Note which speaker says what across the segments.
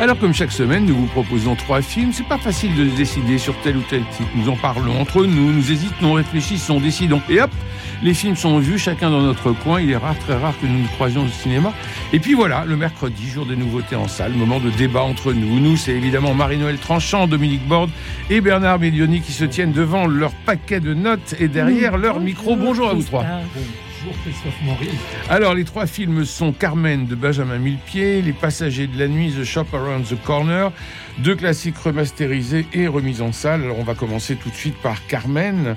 Speaker 1: Alors comme chaque semaine, nous vous proposons trois films. C'est pas facile de se décider sur tel ou tel titre. Nous en parlons entre nous, nous hésitons, réfléchissons, décidons. Et hop, les films sont vus, chacun dans notre coin. Il est rare, très rare que nous nous croisions au cinéma. Et puis voilà, le mercredi, jour des nouveautés en salle, moment de débat entre nous. Nous, c'est évidemment Marie-Noël Tranchant, Dominique Borde et Bernard Médioni qui se tiennent devant leur paquet de notes et derrière leur micro. Bonjour à vous trois.
Speaker 2: Bonjour Christophe Maurice.
Speaker 1: Alors, les trois films sont Carmen de Benjamin Millepied, Les Passagers de la Nuit, The Shop Around the Corner, deux classiques remasterisés et remis en salle. Alors, on va commencer tout de suite par Carmen.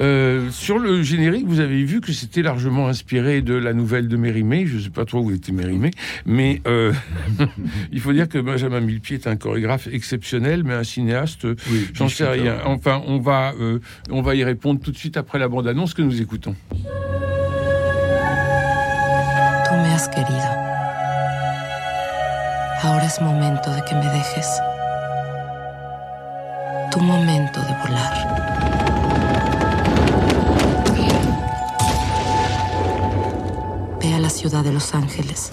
Speaker 1: Euh, sur le générique, vous avez vu que c'était largement inspiré de la nouvelle de Mérimée. Je ne sais pas trop où était Mérimée, mais euh, il faut dire que Benjamin Millepied est un chorégraphe exceptionnel, mais un cinéaste,
Speaker 2: Oui,
Speaker 1: j'en sais rien. Enfin, on va, euh, on va y répondre tout de suite après la bande-annonce que nous écoutons.
Speaker 3: Me has querido. Ahora es momento de que me dejes. Tu momento de volar. Ve a la ciudad de Los Ángeles.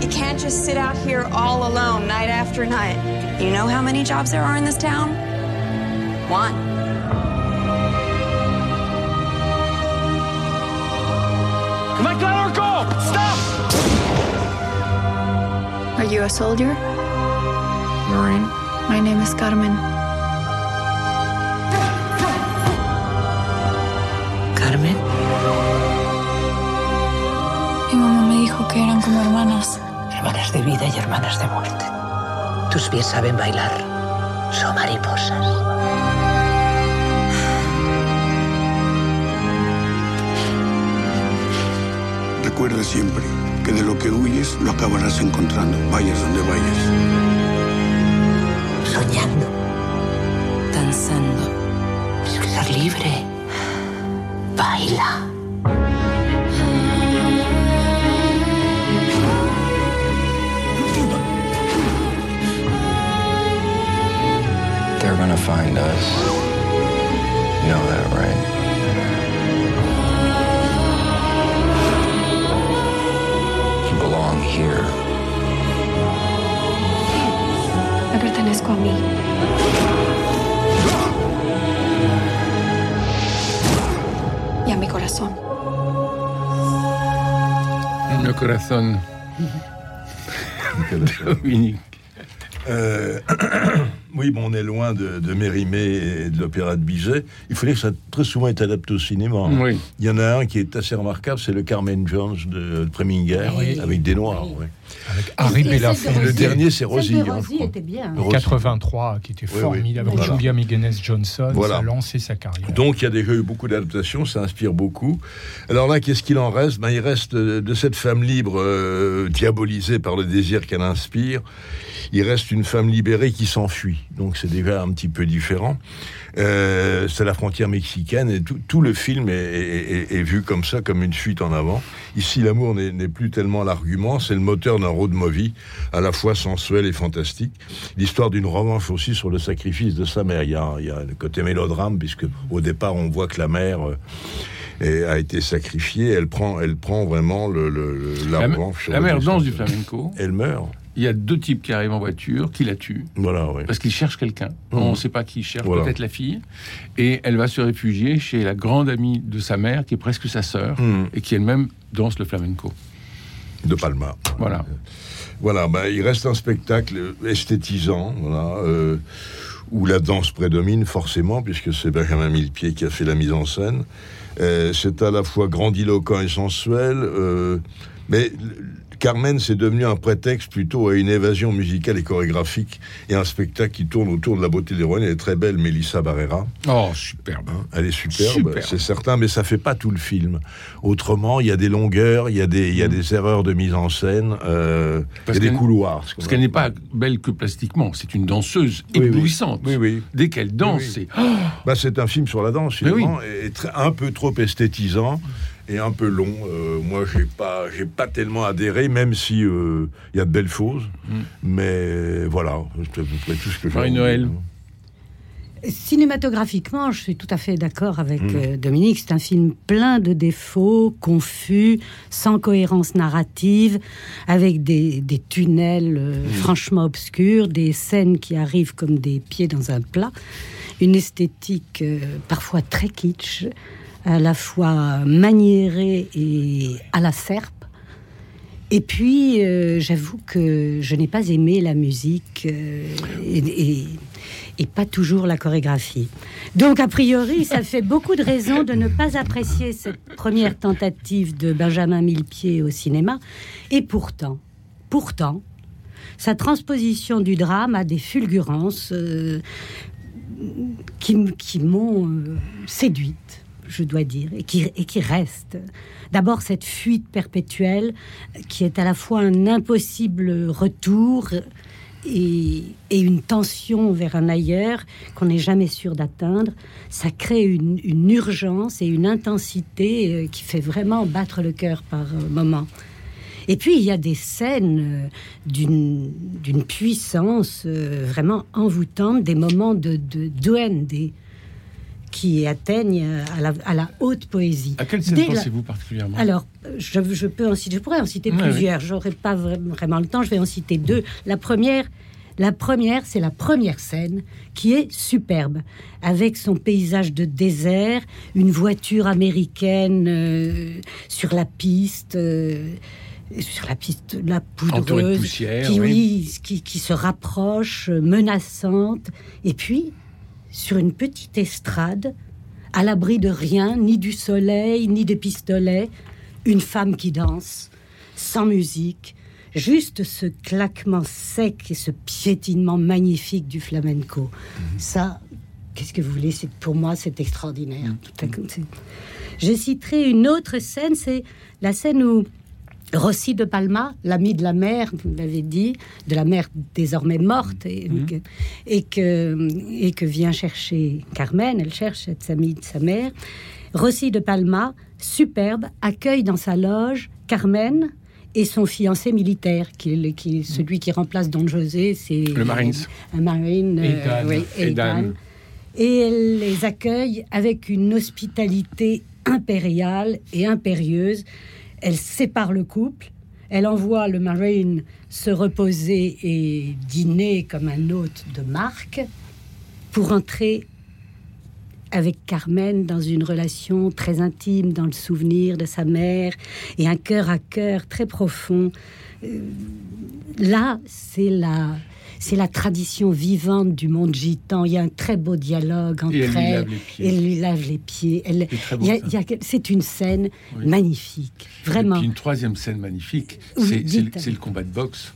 Speaker 4: You can't just sit out here all alone night after night. You know how many jobs there are in this town? One.
Speaker 5: You a soldier?
Speaker 6: Marine.
Speaker 5: My name is Carmen.
Speaker 3: Carmen.
Speaker 5: Mi mamá me dijo que eran como hermanas.
Speaker 7: hermanas de vida y hermanas de muerte. Tus pies saben bailar. Son mariposas.
Speaker 8: Recuerda siempre que de lo que huyes lo acabarás encontrando, vayas donde vayas.
Speaker 7: Soñando.
Speaker 3: Danzando.
Speaker 7: Ser libre. Baila.
Speaker 6: They're gonna find us.
Speaker 5: Pertenezco a mí. Y a mi corazón.
Speaker 1: Le corazon. Dominique.
Speaker 9: Oui, bon, on est loin de, de Mérimée et de l'opéra de Bizet. Il faut dire que ça a très souvent été adapté au cinéma. hein.
Speaker 1: Oui.
Speaker 9: Il y en a un qui est assez remarquable, c'est le Carmen Jones de, de Preminger,
Speaker 2: Oui.
Speaker 9: avec des noirs. ouais.
Speaker 2: Avec Harry Belafonte.
Speaker 9: Le dernier, c'est Rosie.
Speaker 10: De
Speaker 9: hein,
Speaker 10: Rosie était bien.
Speaker 9: Rosie.
Speaker 2: 83, qui était
Speaker 9: Oui, oui.
Speaker 2: formidable. Avec
Speaker 9: Voilà.
Speaker 2: Julia Migenes Johnson,
Speaker 9: Voilà.
Speaker 2: ça a lancé sa carrière.
Speaker 9: Donc il y a déjà eu beaucoup d'adaptations, ça inspire beaucoup. Alors là, qu'est-ce qu'il en reste? Ben, Il reste euh, de cette femme libre euh, diabolisée par le désir qu'elle inspire, il reste une femme libérée qui s'enfuit. Donc c'est déjà un petit peu différent. Euh, c'est la frontière mexicaine et tout, tout le film est, est- est- est vu comme ça, comme une fuite en avant. Ici, l'amour n'est plus tellement l'argument, c'est le moteur d'un road movie à la fois sensuel et fantastique. L'histoire d'une revanche aussi sur le sacrifice de sa mère. Il y a, il y a le côté mélodrame, puisque au départ, on voit que la mère euh, a été sacrifiée. Elle prend, elle prend vraiment le, la,
Speaker 1: La,
Speaker 9: revanche.
Speaker 1: la mère danse du flamenco.
Speaker 9: Elle meurt.
Speaker 1: Il y a deux types qui arrivent en voiture, qui la tuent,
Speaker 9: Voilà, oui.
Speaker 1: parce qu'ils cherchent quelqu'un. On ne sait pas qui ils cherchent,
Speaker 9: Voilà.
Speaker 1: peut-être la fille. Et elle va se réfugier chez la grande amie de sa mère, qui est presque sa sœur,
Speaker 9: Hmm.
Speaker 1: et qui elle-même danse le flamenco.
Speaker 9: De Palma.
Speaker 1: Voilà.
Speaker 9: Voilà, ben, il reste un spectacle esthétisant, voilà, euh, où la danse prédomine forcément, puisque c'est Benjamin Millepied qui a fait la mise en scène. Euh, c'est à la fois grandiloquent et sensuel, euh, Mais Carmen, c'est devenu un prétexte plutôt à une évasion musicale et chorégraphique et un spectacle qui tourne autour de la beauté de l'héroïne. Elle est très belle, Mélissa Barrera.
Speaker 1: Oh, superbe.
Speaker 9: Hein, Elle est superbe,
Speaker 1: Superbe.
Speaker 9: c'est certain, mais ça fait pas tout le film. Autrement, il y a des longueurs, il y a des, il y a des erreurs de mise en scène, euh, il y
Speaker 1: Parce
Speaker 9: a des couloirs.
Speaker 1: Parce qu'elle n'est pas belle que plastiquement, c'est une danseuse
Speaker 9: Oui, oui.
Speaker 1: éblouissante.
Speaker 9: Oui, oui.
Speaker 1: Dès qu'elle danse, c'est. Oh
Speaker 9: Bah, c'est un film sur la danse, finalement, et très- un peu trop esthétisant et un peu long. Euh, moi, j'ai pas, j'ai pas tellement adhéré, même si euh, il y a de belles choses.
Speaker 1: Mm.
Speaker 9: Mais voilà, c'est à peu près tout ce que j'ai.
Speaker 1: Marie-Noël.
Speaker 10: Cinématographiquement, je suis tout à fait d'accord avec
Speaker 9: Mm.
Speaker 10: euh, Dominique. C'est un film plein de défauts, confus, sans cohérence narrative, avec des, des tunnels euh, franchement obscurs, des scènes qui arrivent comme des pieds dans un plat, une esthétique euh, parfois très kitsch, à la fois maniérée et à la serpe. Et puis, euh, j'avoue que je n'ai pas aimé la musique euh, et, pas toujours la chorégraphie. Donc, a priori, ça fait beaucoup de raisons de ne pas apprécier cette première tentative de Benjamin Millepied au cinéma. Et pourtant, pourtant, sa transposition du drame a des fulgurances euh, qui, qui m'ont séduite, je dois dire, et qui, et qui restent. D'abord, cette fuite perpétuelle qui est à la fois un impossible retour et, une tension vers un ailleurs qu'on n'est jamais sûr d'atteindre. Ça crée une, urgence et une intensité euh, qui fait vraiment battre le cœur par euh, moments. Et puis, il y a des scènes euh, d'une puissance vraiment envoûtante, des moments de, de qui atteignent euh, à la, à la haute poésie.
Speaker 1: À quelle scène
Speaker 10: Dès la-
Speaker 1: pensez-vous particulièrement?
Speaker 10: Alors, je, je peux en citer, je pourrais en citer
Speaker 1: Ouais,
Speaker 10: plusieurs. J'aurais pas vra- vraiment le temps. Je vais en citer deux. La première, la première, c'est la première scène qui est superbe, avec son paysage de désert, une voiture américaine euh, sur la piste. euh, sur la piste, la
Speaker 1: Entourée de
Speaker 10: poudreuse,
Speaker 1: poussière,
Speaker 10: qui,
Speaker 1: oui.
Speaker 10: oui, qui, qui se rapproche, menaçante, et puis sur une petite estrade, à l'abri de rien, ni du soleil, ni des pistolets, une femme qui danse, sans musique, juste ce claquement sec et ce piétinement magnifique du flamenco. Ça, qu'est-ce que vous voulez? C'est pour moi, c'est extraordinaire. C'est- Je citerai une autre scène, c'est la scène où Rossi de Palma, l'ami de la mère, vous l'avez dit, de la mère désormais morte, et, que, et, que, et que vient chercher Carmen, elle cherche cette amie de sa mère. Rossi de Palma, superbe, accueille dans sa loge Carmen et son fiancé militaire, qui est le- qui est celui qui remplace Don José, c'est
Speaker 1: Le Marines.
Speaker 10: un marine, euh, oui. Et elle les accueille avec une hospitalité impériale et impérieuse. Elle sépare le couple. Elle envoie le marine se reposer et dîner comme un hôte de marque pour entrer avec Carmen dans une relation très intime, dans le souvenir de sa mère et un cœur à cœur très profond. Euh, là, c'est la, c'est la tradition vivante du monde gitan. Il y a un très beau dialogue entre
Speaker 1: Et elle lui
Speaker 10: elles.
Speaker 1: lave les pieds.
Speaker 10: Elle lui lave les pieds. Elle,
Speaker 1: C'est
Speaker 10: une scène
Speaker 1: Oui.
Speaker 10: magnifique, vraiment.
Speaker 1: Et puis une troisième scène magnifique,
Speaker 10: Oui,
Speaker 1: c'est- le- combat de boxe.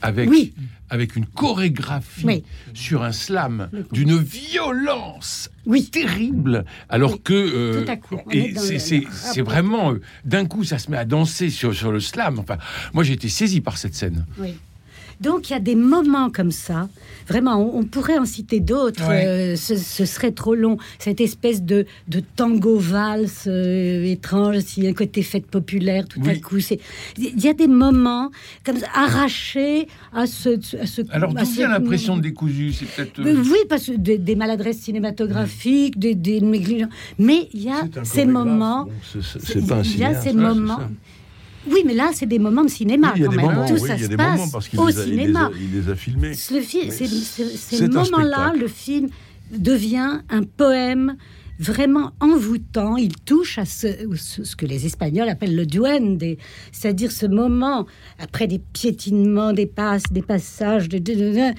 Speaker 1: Avec,
Speaker 10: Oui.
Speaker 1: avec une chorégraphie
Speaker 10: Oui.
Speaker 1: sur un slam d'une violence
Speaker 10: Oui.
Speaker 1: terrible, alors que euh, c'est vraiment euh, d'un coup ça se met à danser sur, sur le slam. Enfin, moi j'ai été saisi par cette scène.
Speaker 10: Donc il y a des moments comme ça. Vraiment, on, on pourrait en citer d'autres.
Speaker 1: Ouais.
Speaker 10: euh, ce, ce serait trop long. Cette espèce de, de tango valse euh, étrange, s'il y a un côté fête populaire tout à coup. c'est- Il y a des moments comme ça, arrachés à ce. à ce
Speaker 1: Alors d'où
Speaker 10: ce-
Speaker 1: vient l'impression de décousu? C'est peut-être.
Speaker 10: Euh, Oui, parce que des, des maladresses cinématographiques, des, des négligences. Mais il y a ces moments.
Speaker 9: c'est- c'est- c'est pas un
Speaker 10: Il y a ces
Speaker 9: ouais, c'est
Speaker 10: moments. Oui, mais là, c'est des moments de cinéma
Speaker 9: Oui, il y a
Speaker 10: quand
Speaker 9: des
Speaker 10: même.
Speaker 9: moments,
Speaker 10: Tout
Speaker 9: oui,
Speaker 10: ça
Speaker 9: il y a
Speaker 10: se
Speaker 9: des
Speaker 10: passe
Speaker 9: moments parce qu'il
Speaker 10: au
Speaker 9: les, a- il les a-
Speaker 10: cinéma.
Speaker 9: il les a filmés.
Speaker 10: Fi- c'est- c'est- ces moments-là, le film devient un poème vraiment envoûtant. Il touche à ce, ce- ce que les Espagnols appellent le duende, c'est-à-dire ce moment, après des piétinements, des passes, des passages, de, de- de- de-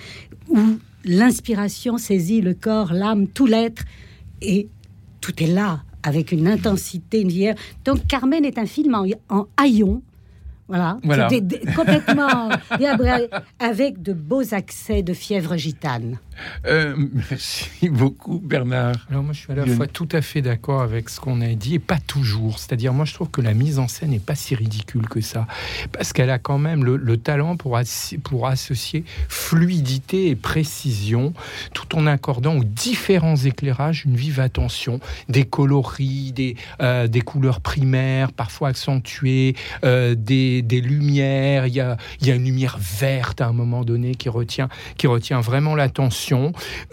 Speaker 10: où l'inspiration saisit le corps, l'âme, tout l'être, et tout est là, avec une intensité, une vigueur. Donc Carmen est un film en, en haillons, Voilà,
Speaker 1: Voilà.
Speaker 10: C'est des- des- complètement avec de beaux accès de fièvre gitane.
Speaker 1: Euh, merci beaucoup, Bernard.
Speaker 2: Alors moi, je suis à la
Speaker 1: Lionel.
Speaker 2: fois tout à fait d'accord avec ce qu'on a dit et pas toujours. C'est-à-dire, moi, je trouve que la mise en scène n'est pas si ridicule que ça, parce qu'elle a quand même le, le talent pour, associer fluidité et précision, tout en accordant aux différents éclairages une vive attention, des coloris, des, euh, des couleurs primaires, parfois accentuées, euh, des, des lumières. Il y a, il y a une lumière verte à un moment donné qui retient, qui retient vraiment l'attention.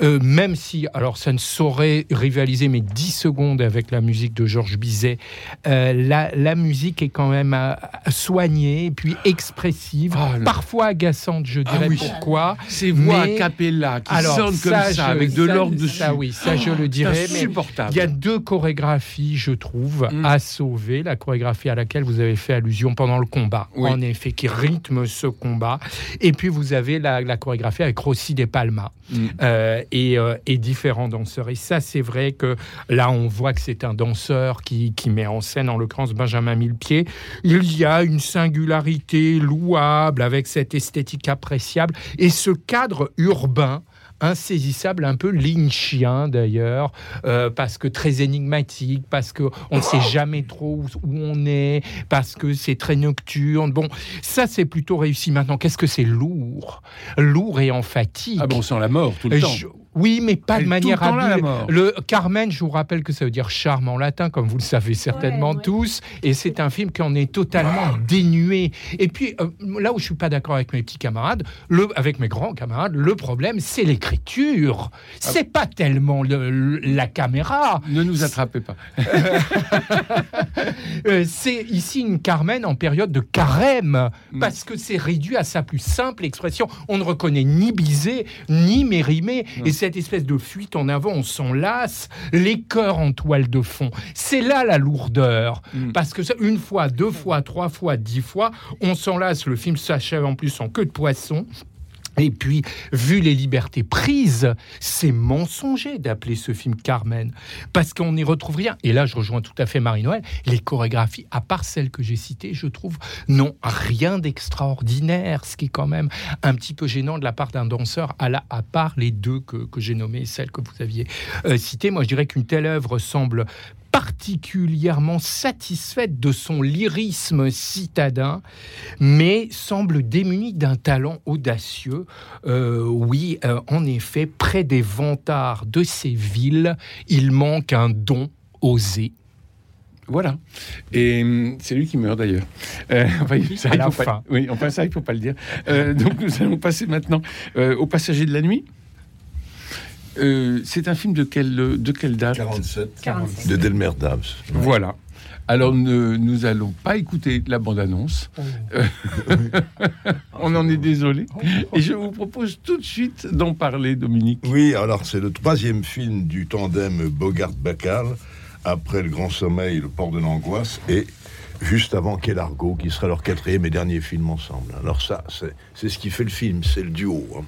Speaker 2: Euh, même si, alors ça ne saurait rivaliser mais 10 secondes avec la musique de Georges Bizet, euh, la, la musique est quand même euh, soignée et puis expressive,
Speaker 1: Ah,
Speaker 2: parfois agaçante, je dirais
Speaker 1: oui.
Speaker 2: pourquoi.
Speaker 1: Ces voix
Speaker 2: Mais-
Speaker 1: a cappella qui
Speaker 2: Alors,
Speaker 1: sonnent comme ça,
Speaker 2: je-
Speaker 1: avec de l'orgue dessus.
Speaker 2: Ça, oui, ça je le dirais. mais il y a deux chorégraphies, je trouve,
Speaker 1: Mm.
Speaker 2: à sauver. La chorégraphie à laquelle vous avez fait allusion pendant le combat,
Speaker 1: Oui.
Speaker 2: en effet, qui rythme ce combat. Et puis vous avez la, la chorégraphie avec Rossi De Palma
Speaker 1: Mm.
Speaker 2: Euh, et, euh, et différents danseurs. Et ça, c'est vrai que là, on voit que c'est un danseur qui, qui met en scène, en l'occurrence, Benjamin Millepied. Il y a une singularité louable avec cette esthétique appréciable et ce cadre urbain insaisissable, un peu lynchien d'ailleurs, euh, parce que très énigmatique, parce que on ne sait jamais trop où, on est, parce que c'est très nocturne. Bon, ça c'est plutôt réussi. Maintenant, qu'est-ce que c'est lourd, lourd et emphatique.
Speaker 1: Ah bon, on sent la mort tout le temps.
Speaker 2: Oui, mais pas
Speaker 1: Elle
Speaker 2: de manière
Speaker 1: le temps là, la
Speaker 2: habile.
Speaker 1: mort.
Speaker 2: Le Carmen, je vous rappelle que ça veut dire charme en latin, comme vous le savez certainement
Speaker 10: Ouais, ouais.
Speaker 2: tous, et c'est un film qui en est totalement dénué. Et puis euh, là où je suis pas d'accord avec mes petits camarades, le, avec mes grands camarades, le problème c'est l'écriture. C'est pas tellement le- le- la caméra.
Speaker 1: Ne nous attrapez pas.
Speaker 2: Euh, c'est ici une Carmen en période de carême,
Speaker 1: Mm.
Speaker 2: parce que c'est réduit à sa plus simple expression. On ne reconnaît ni Bizet, ni Mérimée, et cette espèce de fuite en avant, on s'en lasse, les cœurs en toile de fond. C'est là la lourdeur,
Speaker 1: Mm.
Speaker 2: parce que ça, une fois, deux fois, trois fois, dix fois, on s'en lasse, le film s'achève en plus en queue de poisson. Et puis, vu les libertés prises, c'est mensonger d'appeler ce film Carmen, parce qu'on n'y retrouve rien. Et là, je rejoins tout à fait Marie-Noël. Les chorégraphies, à part celles que j'ai citées, je trouve, n'ont rien d'extraordinaire, ce qui est quand même un petit peu gênant de la part d'un danseur, à, la, à part les deux que, que j'ai nommées, celles que vous aviez euh, citées. Moi, je dirais qu'une telle œuvre semble particulièrement satisfaite de son lyrisme citadin, mais semble démunie d'un talent audacieux. Euh, oui, euh, en effet, près des vantards de ces villes, il manque un don osé.
Speaker 1: Voilà. Et hum, c'est lui qui meurt d'ailleurs. Euh, enfin, ça,
Speaker 2: À
Speaker 1: il
Speaker 2: la
Speaker 1: faut pas-
Speaker 2: fin.
Speaker 1: oui, enfin ça, il faut pas le dire. Donc nous allons passer maintenant au Passager de la nuit. Euh, c'est un film de quelle, de quelle date
Speaker 9: 47,
Speaker 10: 47.
Speaker 9: de Delmer Dabbs.
Speaker 1: Voilà. Alors ne, nous allons pas écouter la bande-annonce. Euh, On en est désolé. Et je vous propose tout de suite d'en parler, Dominique.
Speaker 9: Oui, alors c'est le troisième film du tandem Bogart-Bacal, après Le Grand Sommeil, Le Port de l'Angoisse, et juste avant Quel Argo, qui sera leur quatrième et dernier film ensemble. Alors ça, c'est ce qui fait le film, c'est le duo. hein.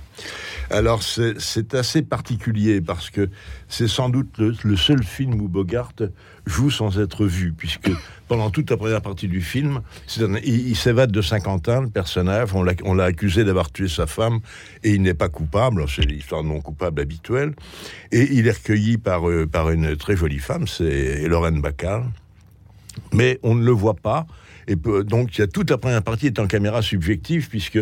Speaker 9: Alors c'est assez particulier parce que c'est sans doute le, le seul film où Bogart joue sans être vu, puisque pendant toute la première partie du film, il, s'évade de Saint-Quentin, le personnage, on l'a accusé d'avoir tué sa femme, et il n'est pas coupable, c'est l'histoire non coupable habituelle, et il est recueilli par, euh, par une très jolie femme, c'est Lorraine Bacall, mais on ne le voit pas. Et donc, toute la première partie est en caméra subjective, puisque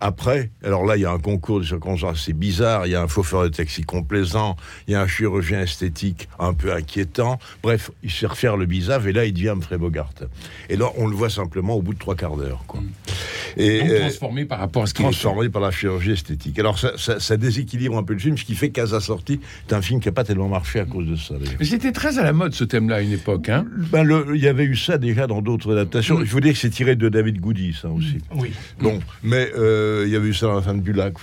Speaker 9: après, alors là, il y a un concours de circonstances assez bizarre, il y a un chauffeur de taxi complaisant, il y a un chirurgien esthétique un peu inquiétant. Bref, il sait refaire le bizarre, et là, il devient Humphrey Bogart. Et là, on le voit simplement au bout de trois quarts d'heure. quoi. Et,
Speaker 1: Donc
Speaker 9: euh,
Speaker 1: transformé par rapport à ce qu'il est.
Speaker 9: transformé par la chirurgie esthétique. Alors ça, ça- ça déséquilibre un peu le film, ce qui fait qu'à sa sortie, c'est un film qui n'a pas tellement marché à cause de ça.
Speaker 1: Mais C'était très à la mode ce thème-là à une époque. Hein
Speaker 9: Ben, le- il y avait eu ça déjà dans d'autres adaptations. Il faut dire que c'est tiré de David Goody, ça aussi.
Speaker 2: Oui.
Speaker 9: Bon, mais euh, il y avait eu ça dans la fin du lac.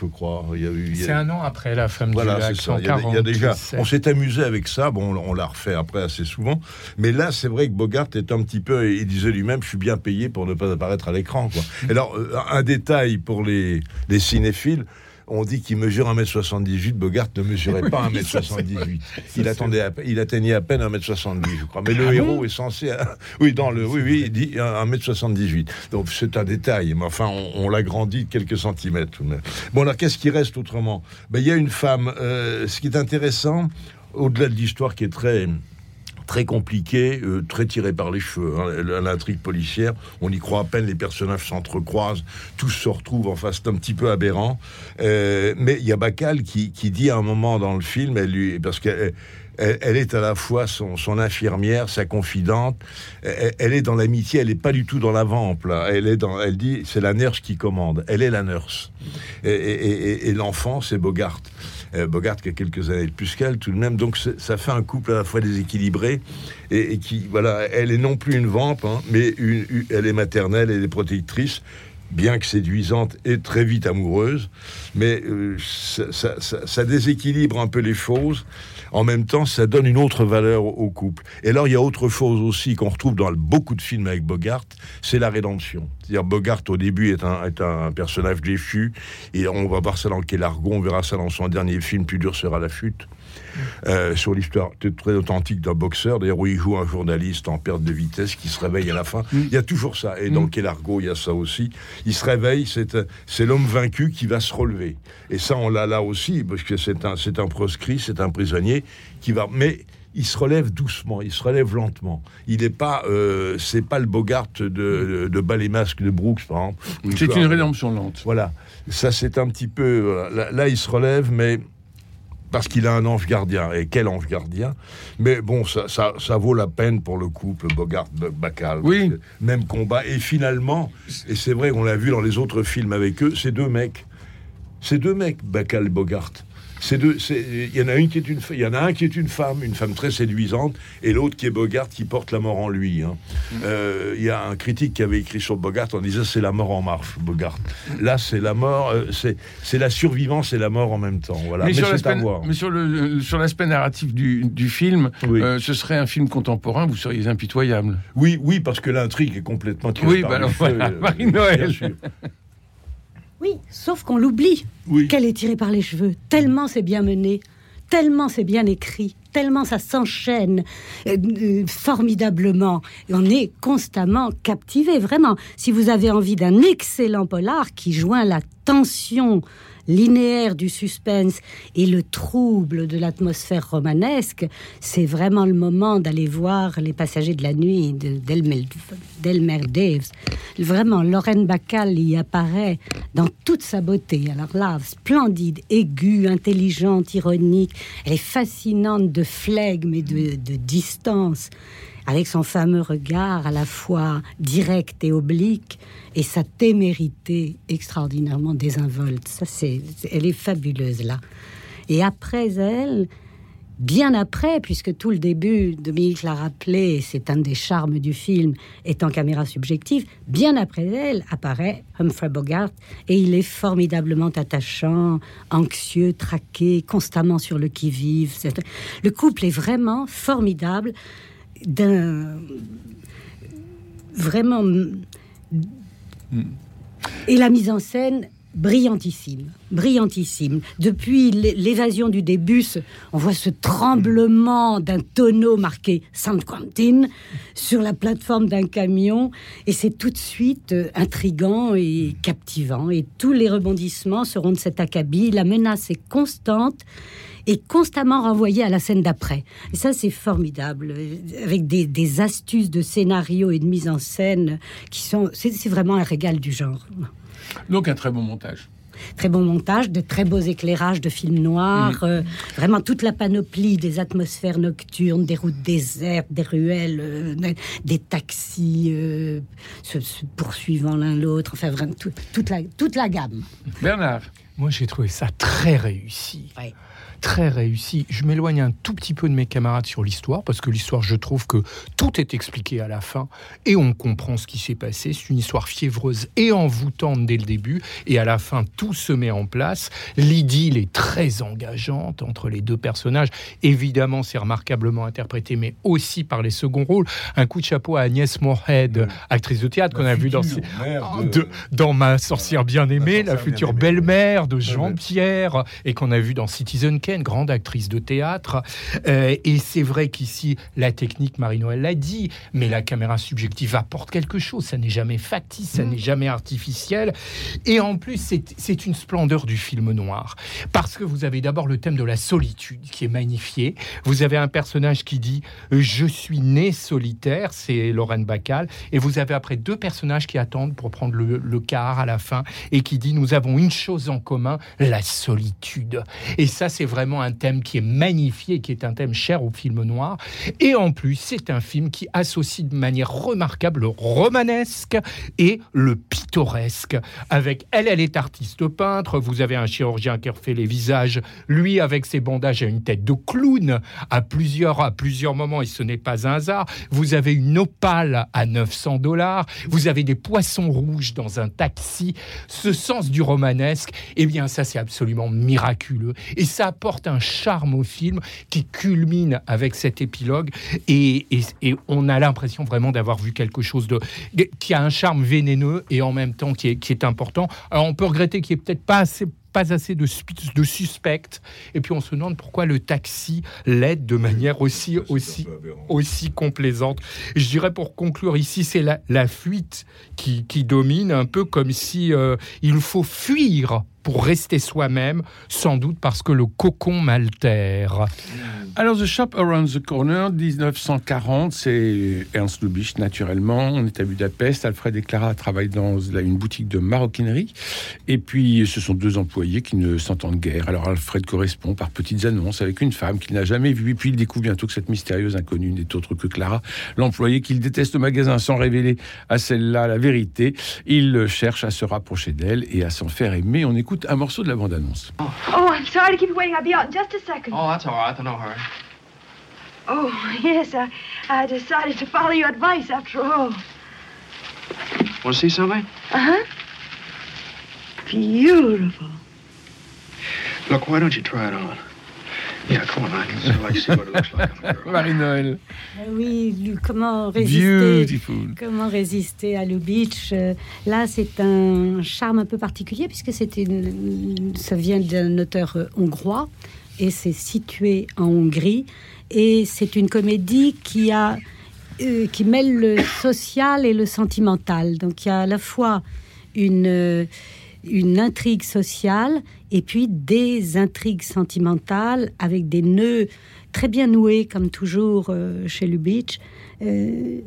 Speaker 9: Il y il y a-
Speaker 2: C'est un an après la femme
Speaker 9: voilà,
Speaker 2: du lac,
Speaker 9: ça. Il y, a, il y a déjà,
Speaker 2: 147.
Speaker 9: on s'est amusé avec ça. Bon, on l'a refait après assez souvent. Mais là, c'est vrai que Bogart est un petit peu. Il disait lui-même, je suis bien payé pour ne pas apparaître à l'écran. Alors, euh, un détail pour les, les cinéphiles. on dit qu'il mesure 1m78, Bogart ne mesurait pas 1m78. Il, attendait à il atteignait à peine 1m70, je crois. Mais le
Speaker 2: Ah
Speaker 9: héros
Speaker 2: bon
Speaker 9: est censé... Oui, dans le... oui, oui, il dit 1m78. Donc c'est un détail, mais enfin, on, on l'agrandit de quelques centimètres. Bon, alors qu'est-ce qui reste autrement? Ben, Il y a une femme. euh, ce qui est intéressant, au-delà de l'histoire qui est très très compliquée, euh, très tirée par les cheveux. hein, L'intrigue policière, on y croit à peine, les personnages s'entrecroisent, tous se retrouvent, enfin c'est un petit peu aberrant. Euh, mais il y a Bacal qui, qui dit à un moment dans le film, elle lui, parce qu'elle elle, elle est à la fois son, son infirmière, sa confidente, elle, est dans l'amitié, elle n'est pas du tout dans la vampe, là. Elle, est dans, elle dit, c'est la nurse qui commande, elle est la nurse. Et l'enfant, c'est Bogart. Euh, Bogart qui a quelques années de plus qu'elle tout de même, donc ça fait un couple à la fois déséquilibré et, qui, voilà, elle est non plus une vampe, hein, mais elle est maternelle, elle est protectrice, bien que séduisante et très vite amoureuse, mais euh, ça, déséquilibre un peu les choses. En même temps, ça donne une autre valeur au, au couple. Et alors, il y a autre chose aussi qu'on retrouve dans beaucoup de films avec Bogart, c'est la rédemption. C'est-à-dire, Bogart, au début, est un, est un personnage déchu, et on va voir ça dans Quel Argon, on verra ça dans son dernier film, Plus dur sera la chute, euh, sur l'histoire très authentique d'un boxeur, d'ailleurs, où il joue un journaliste en perte de vitesse qui se réveille à la fin. Il y a toujours ça. Et dans Quel Argot, il y a ça aussi. Il se réveille, c'est euh, c'est l'homme vaincu qui va se relever. Et ça, on l'a là aussi, parce que c'est un, un proscrit, c'est un prisonnier qui va. Mais il se relève doucement, il se relève lentement. Il n'est pas, euh, c'est pas le Bogart de, de, de Bas les masques de Brooks, par exemple.
Speaker 1: C'est une rédemption lente.
Speaker 9: Voilà. Ça, c'est un petit peu. là, il se relève, mais parce qu'il a un ange gardien. Et quel ange gardien? Mais bon, ça, ça, ça vaut la peine pour le couple Bogart-Bacal.
Speaker 1: Oui.
Speaker 9: Même combat. Et finalement, et c'est vrai, on l'a vu dans les autres films avec eux, ces deux mecs. Ces deux mecs, Bacal et Bogart. Deux, il y en a une qui est une, il y en a un qui est une femme, une femme très séduisante, et l'autre qui est Bogart, qui porte la mort en lui. hein. Euh, Il y a un critique qui avait écrit sur Bogart, on disait c'est la mort en marche, Bogart. Là, c'est la mort, euh, c'est la survivance et la mort en même temps. Voilà. Mais,
Speaker 1: sur l'aspect- mais sur le sur l'aspect narratif du, du film,
Speaker 9: Oui.
Speaker 1: euh, ce serait un film contemporain, vous seriez impitoyable.
Speaker 9: Oui, oui, parce que l'intrigue est complètement tirée
Speaker 1: Oui,
Speaker 9: par
Speaker 1: bah alors voilà,
Speaker 9: euh,
Speaker 1: Marie-Noël.
Speaker 10: Oui, sauf qu'on l'oublie
Speaker 9: Oui.
Speaker 10: qu'elle est tirée par les cheveux. Tellement c'est bien mené, tellement c'est bien écrit, tellement ça s'enchaîne euh, euh, formidablement. Et on est constamment captivé, vraiment. Si vous avez envie d'un excellent polar qui joint la tension linéaire du suspense et le trouble de l'atmosphère romanesque, c'est vraiment le moment d'aller voir Les Passagers de la Nuit de d'Elmer Daves. Vraiment, Lorraine Bacall y apparaît dans toute sa beauté. Alors là, splendide, aiguë, intelligente, ironique. Elle est fascinante de flegme et de distance, avec son fameux regard à la fois direct et oblique, et sa témérité extraordinairement désinvolte. Ça, c'est, elle est fabuleuse là. Et après elle, bien après, puisque tout le début, Dominique l'a rappelé, c'est un des charmes du film, est en caméra subjective, bien après elle apparaît Humphrey Bogart, et il est formidablement attachant, anxieux, traqué, constamment sur le qui-vive. Le couple est vraiment formidable, d'un... Vraiment... Et la mise en scène brillantissime, brillantissime. Depuis l'é- l'évasion du début, on voit ce tremblement d'un tonneau marqué San Quentin sur la plateforme d'un camion, et c'est tout de suite euh, intrigant et captivant. Et tous les rebondissements seront de cet acabit. La menace est constante et constamment renvoyée à la scène d'après. Et ça, c'est formidable, avec des, des astuces de scénario et de mise en scène qui sont. C'est vraiment un régal du genre.
Speaker 1: Donc un très bon montage.
Speaker 10: Très bon montage, de très beaux éclairages de films noirs,
Speaker 1: Mm.
Speaker 10: euh, vraiment toute la panoplie des atmosphères nocturnes, des routes désertes, des ruelles, euh, des taxis euh, se, se poursuivant l'un l'autre, enfin vraiment tout- toute, la, toute la gamme.
Speaker 1: Bernard.
Speaker 2: Moi, j'ai trouvé ça très réussi.
Speaker 10: Ouais.
Speaker 2: Très réussi. Je m'éloigne un tout petit peu de mes camarades sur l'histoire, parce que l'histoire, je trouve que tout est expliqué à la fin, et on comprend ce qui s'est passé. C'est une histoire fiévreuse et envoûtante dès le début, et à la fin, tout se met en place. L'idylle est très engageante entre les deux personnages. Évidemment, c'est remarquablement interprété, mais aussi par les seconds rôles. Un coup de chapeau à Agnès Moorhead, actrice de théâtre qu'on a vu dans, de- dans Ma sorcière bien-aimée, la future belle-mère de Jean-Pierre, et qu'on a vu dans Citizen Kane, grande actrice de théâtre. Euh, et c'est vrai qu'ici, la technique, Marie-Noël l'a dit, mais la caméra subjective apporte quelque chose. Ça n'est jamais factice, ça n'est jamais artificiel. Et en plus, c'est- une splendeur du film noir. Parce que vous avez d'abord le thème de la solitude qui est magnifié. Vous avez un personnage qui dit euh, Je suis né solitaire, c'est Lorraine Bacal. Et vous avez après deux personnages qui attendent pour prendre le, le quart à la fin et qui dit Nous avons une chose en commun, la solitude. Et ça, c'est vraiment un thème qui est magnifié, qui est un thème cher au film noir. Et en plus, c'est un film qui associe de manière remarquable le romanesque et le pittoresque. Avec elle, elle est artiste peintre. Vous avez un chirurgien qui refait les visages. Lui, avec ses bandages, a une tête de clown à plusieurs, à plusieurs moments, et ce n'est pas un hasard. Vous avez une opale à 900 dollars. Vous avez des poissons rouges dans un taxi. Ce sens du romanesque, eh bien, ça, c'est absolument miraculeux. Et ça apporte un charme au film qui culmine avec cet épilogue. Et, et- et on a l'impression vraiment d'avoir vu quelque chose de, qui a un charme vénéneux et en même temps qui est, qui est important. Alors, on peut regretter qu'il n'y ait peut-être pas assez pas assez de, de suspects. Et puis on se demande pourquoi le taxi l'aide de manière aussi, aussi, aussi complaisante. Je dirais pour conclure ici, c'est la, la fuite qui, qui domine, un peu comme si euh, il faut fuir pour rester soi-même, sans doute parce que le cocon m'altère.
Speaker 1: Alors, The Shop Around the Corner, 1940, c'est Ernst Lubitsch, naturellement. On est à Budapest. Alfred et Clara travaillent dans une boutique de maroquinerie. Et puis, ce sont deux employés qui ne s'entendent guère. Alors, Alfred correspond par petites annonces avec une femme qu'il n'a jamais vue. Et puis, il découvre bientôt que cette mystérieuse inconnue n'est autre que Clara, l'employé qu'il déteste au magasin sans révéler à celle-là la vérité. Il cherche à se rapprocher d'elle et à s'en faire aimer. On écoute un morceau de la bande-annonce.
Speaker 11: Oh, I'm sorry to keep you waiting. I'll be out in just a second.
Speaker 12: Oh, that's all right. No hurry.
Speaker 11: Oh, yes, I, I decided to follow your advice after all.
Speaker 12: Want to see something?
Speaker 11: Uh huh. Beautiful.
Speaker 12: Look, why don't you try it on? Yeah, come on. I can I'd like to see what it looks like.
Speaker 1: Marie-Noël.
Speaker 10: Euh, Oui, comment résister,
Speaker 1: Beautiful.
Speaker 10: comment résister à Lubitsch euh, Là, c'est un charme un peu particulier puisque c'est une- ça vient d'un auteur euh, hongrois et c'est situé en Hongrie et c'est une comédie qui a euh, qui mêle le social et le sentimental. Donc il y a à la fois une euh, une intrigue sociale et puis des intrigues sentimentales avec des nœuds très bien noués, comme toujours euh, chez Lubitsch. Euh,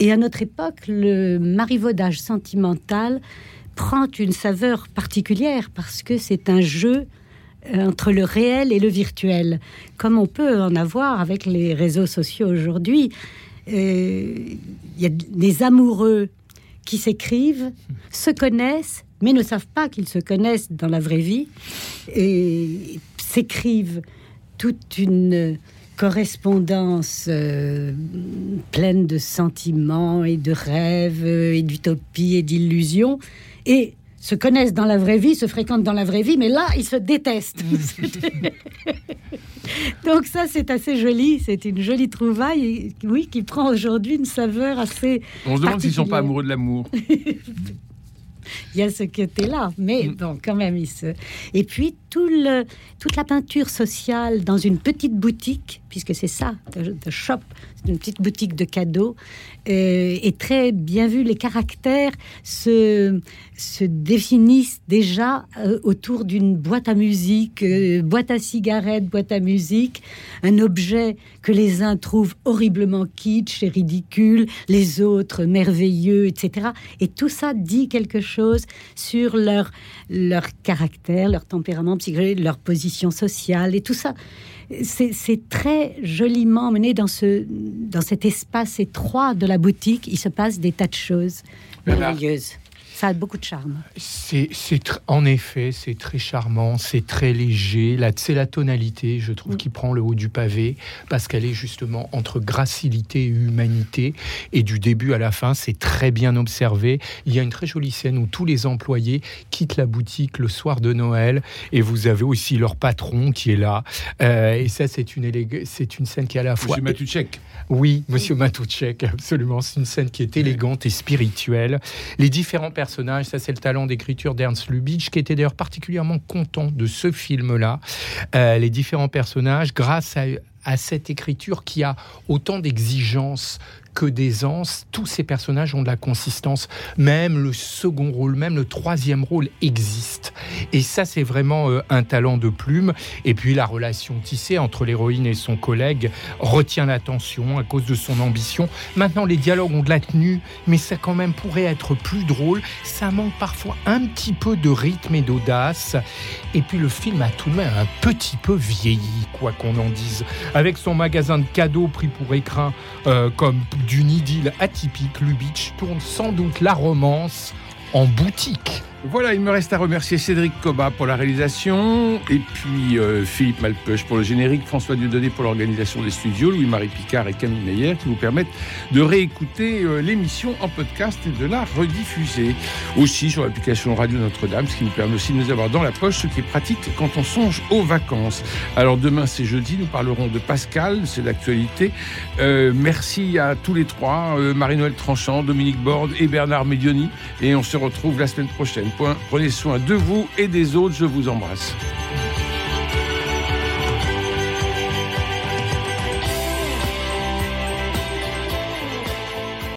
Speaker 10: et à notre époque, le marivaudage sentimental prend une saveur particulière parce que c'est un jeu euh, entre le réel et le virtuel, comme on peut en avoir avec les réseaux sociaux aujourd'hui. Il y a des amoureux qui s'écrivent, se connaissent, mais ne savent pas qu'ils se connaissent dans la vraie vie, et s'écrivent toute une correspondance euh, pleine de sentiments et de rêves euh, et d'utopies et d'illusions, et se connaissent dans la vraie vie, se fréquentent dans la vraie vie, mais là, ils se détestent. Donc ça, c'est assez joli, c'est une jolie trouvaille, oui, qui prend aujourd'hui une saveur assez...
Speaker 1: On se demande s'ils sont pas amoureux de l'amour.
Speaker 10: Il y a ce côté-là, mais bon, quand même, il se... Et puis, tout le, toute la peinture sociale dans une petite boutique, puisque c'est ça, the, the shop, c'est une petite boutique de cadeaux, euh, est très bien vu. Les caractères se, se définissent déjà euh, autour d'une boîte à musique, euh, boîte à cigarettes, boîte à musique, un objet que les uns trouvent horriblement kitsch et ridicule, les autres merveilleux, etc. Et tout ça dit quelque chose sur leur, leur caractère, leur tempérament psychologique, leur position sociale et tout ça. C'est très joliment mené dans, ce, dans cet espace étroit de la boutique. Il se passe des tas de choses merveilleuses. Ça a beaucoup de charme.
Speaker 2: C'est, en effet, c'est très charmant, c'est très léger. Là, c'est la tonalité, je trouve, qui prend le haut du pavé parce qu'elle est justement entre gracilité et humanité. Et du début à la fin, c'est très bien observé. Il y a une très jolie scène où tous les employés quittent la boutique le soir de Noël et vous avez aussi leur patron qui est là. Euh, et ça, c'est une, c'est une scène qui est à la fois
Speaker 1: Monsieur Matuchek.
Speaker 2: oui, Monsieur Matuchek, absolument. C'est une scène qui est élégante et spirituelle. Les différents personnages, ça c'est le talent d'écriture d'Ernst Lubitsch, qui était d'ailleurs particulièrement content de ce film-là. Euh, les différents personnages, grâce à, à cette écriture qui a autant d'exigences que d'aisance, tous ces personnages ont de la consistance. Même le second rôle, même le troisième rôle existe. Et ça, c'est vraiment euh, un talent de plume. Et puis la relation tissée entre l'héroïne et son collègue retient l'attention à cause de son ambition. Maintenant, les dialogues ont de la tenue, mais ça quand même pourrait être plus drôle. Ça manque parfois un petit peu de rythme et d'audace. Et puis le film a tout de même un petit peu vieilli, quoi qu'on en dise. Avec son magasin de cadeaux pris pour écrin euh, comme d'une idylle atypique, Lubitsch tourne sans doute la romance en boutique.
Speaker 1: Voilà, il me reste à remercier Cédric Coba pour la réalisation, et puis euh, Philippe Malpeuch pour le générique, François Dieudonné pour l'organisation des studios, Louis-Marie Picard et Camille Meyer qui vous permettent de réécouter euh, l'émission en podcast et de la rediffuser. Aussi sur l'application Radio Notre-Dame, ce qui nous permet aussi de nous avoir dans la poche, ce qui est pratique quand on songe aux vacances. Alors demain c'est jeudi, nous parlerons de Pascal, c'est l'actualité. Euh, merci à tous les trois, Marie-Noël Tranchant, Dominique Borde et Bernard Medioni, et on se retrouve la semaine prochaine. Prenez soin de vous et des autres, je vous embrasse.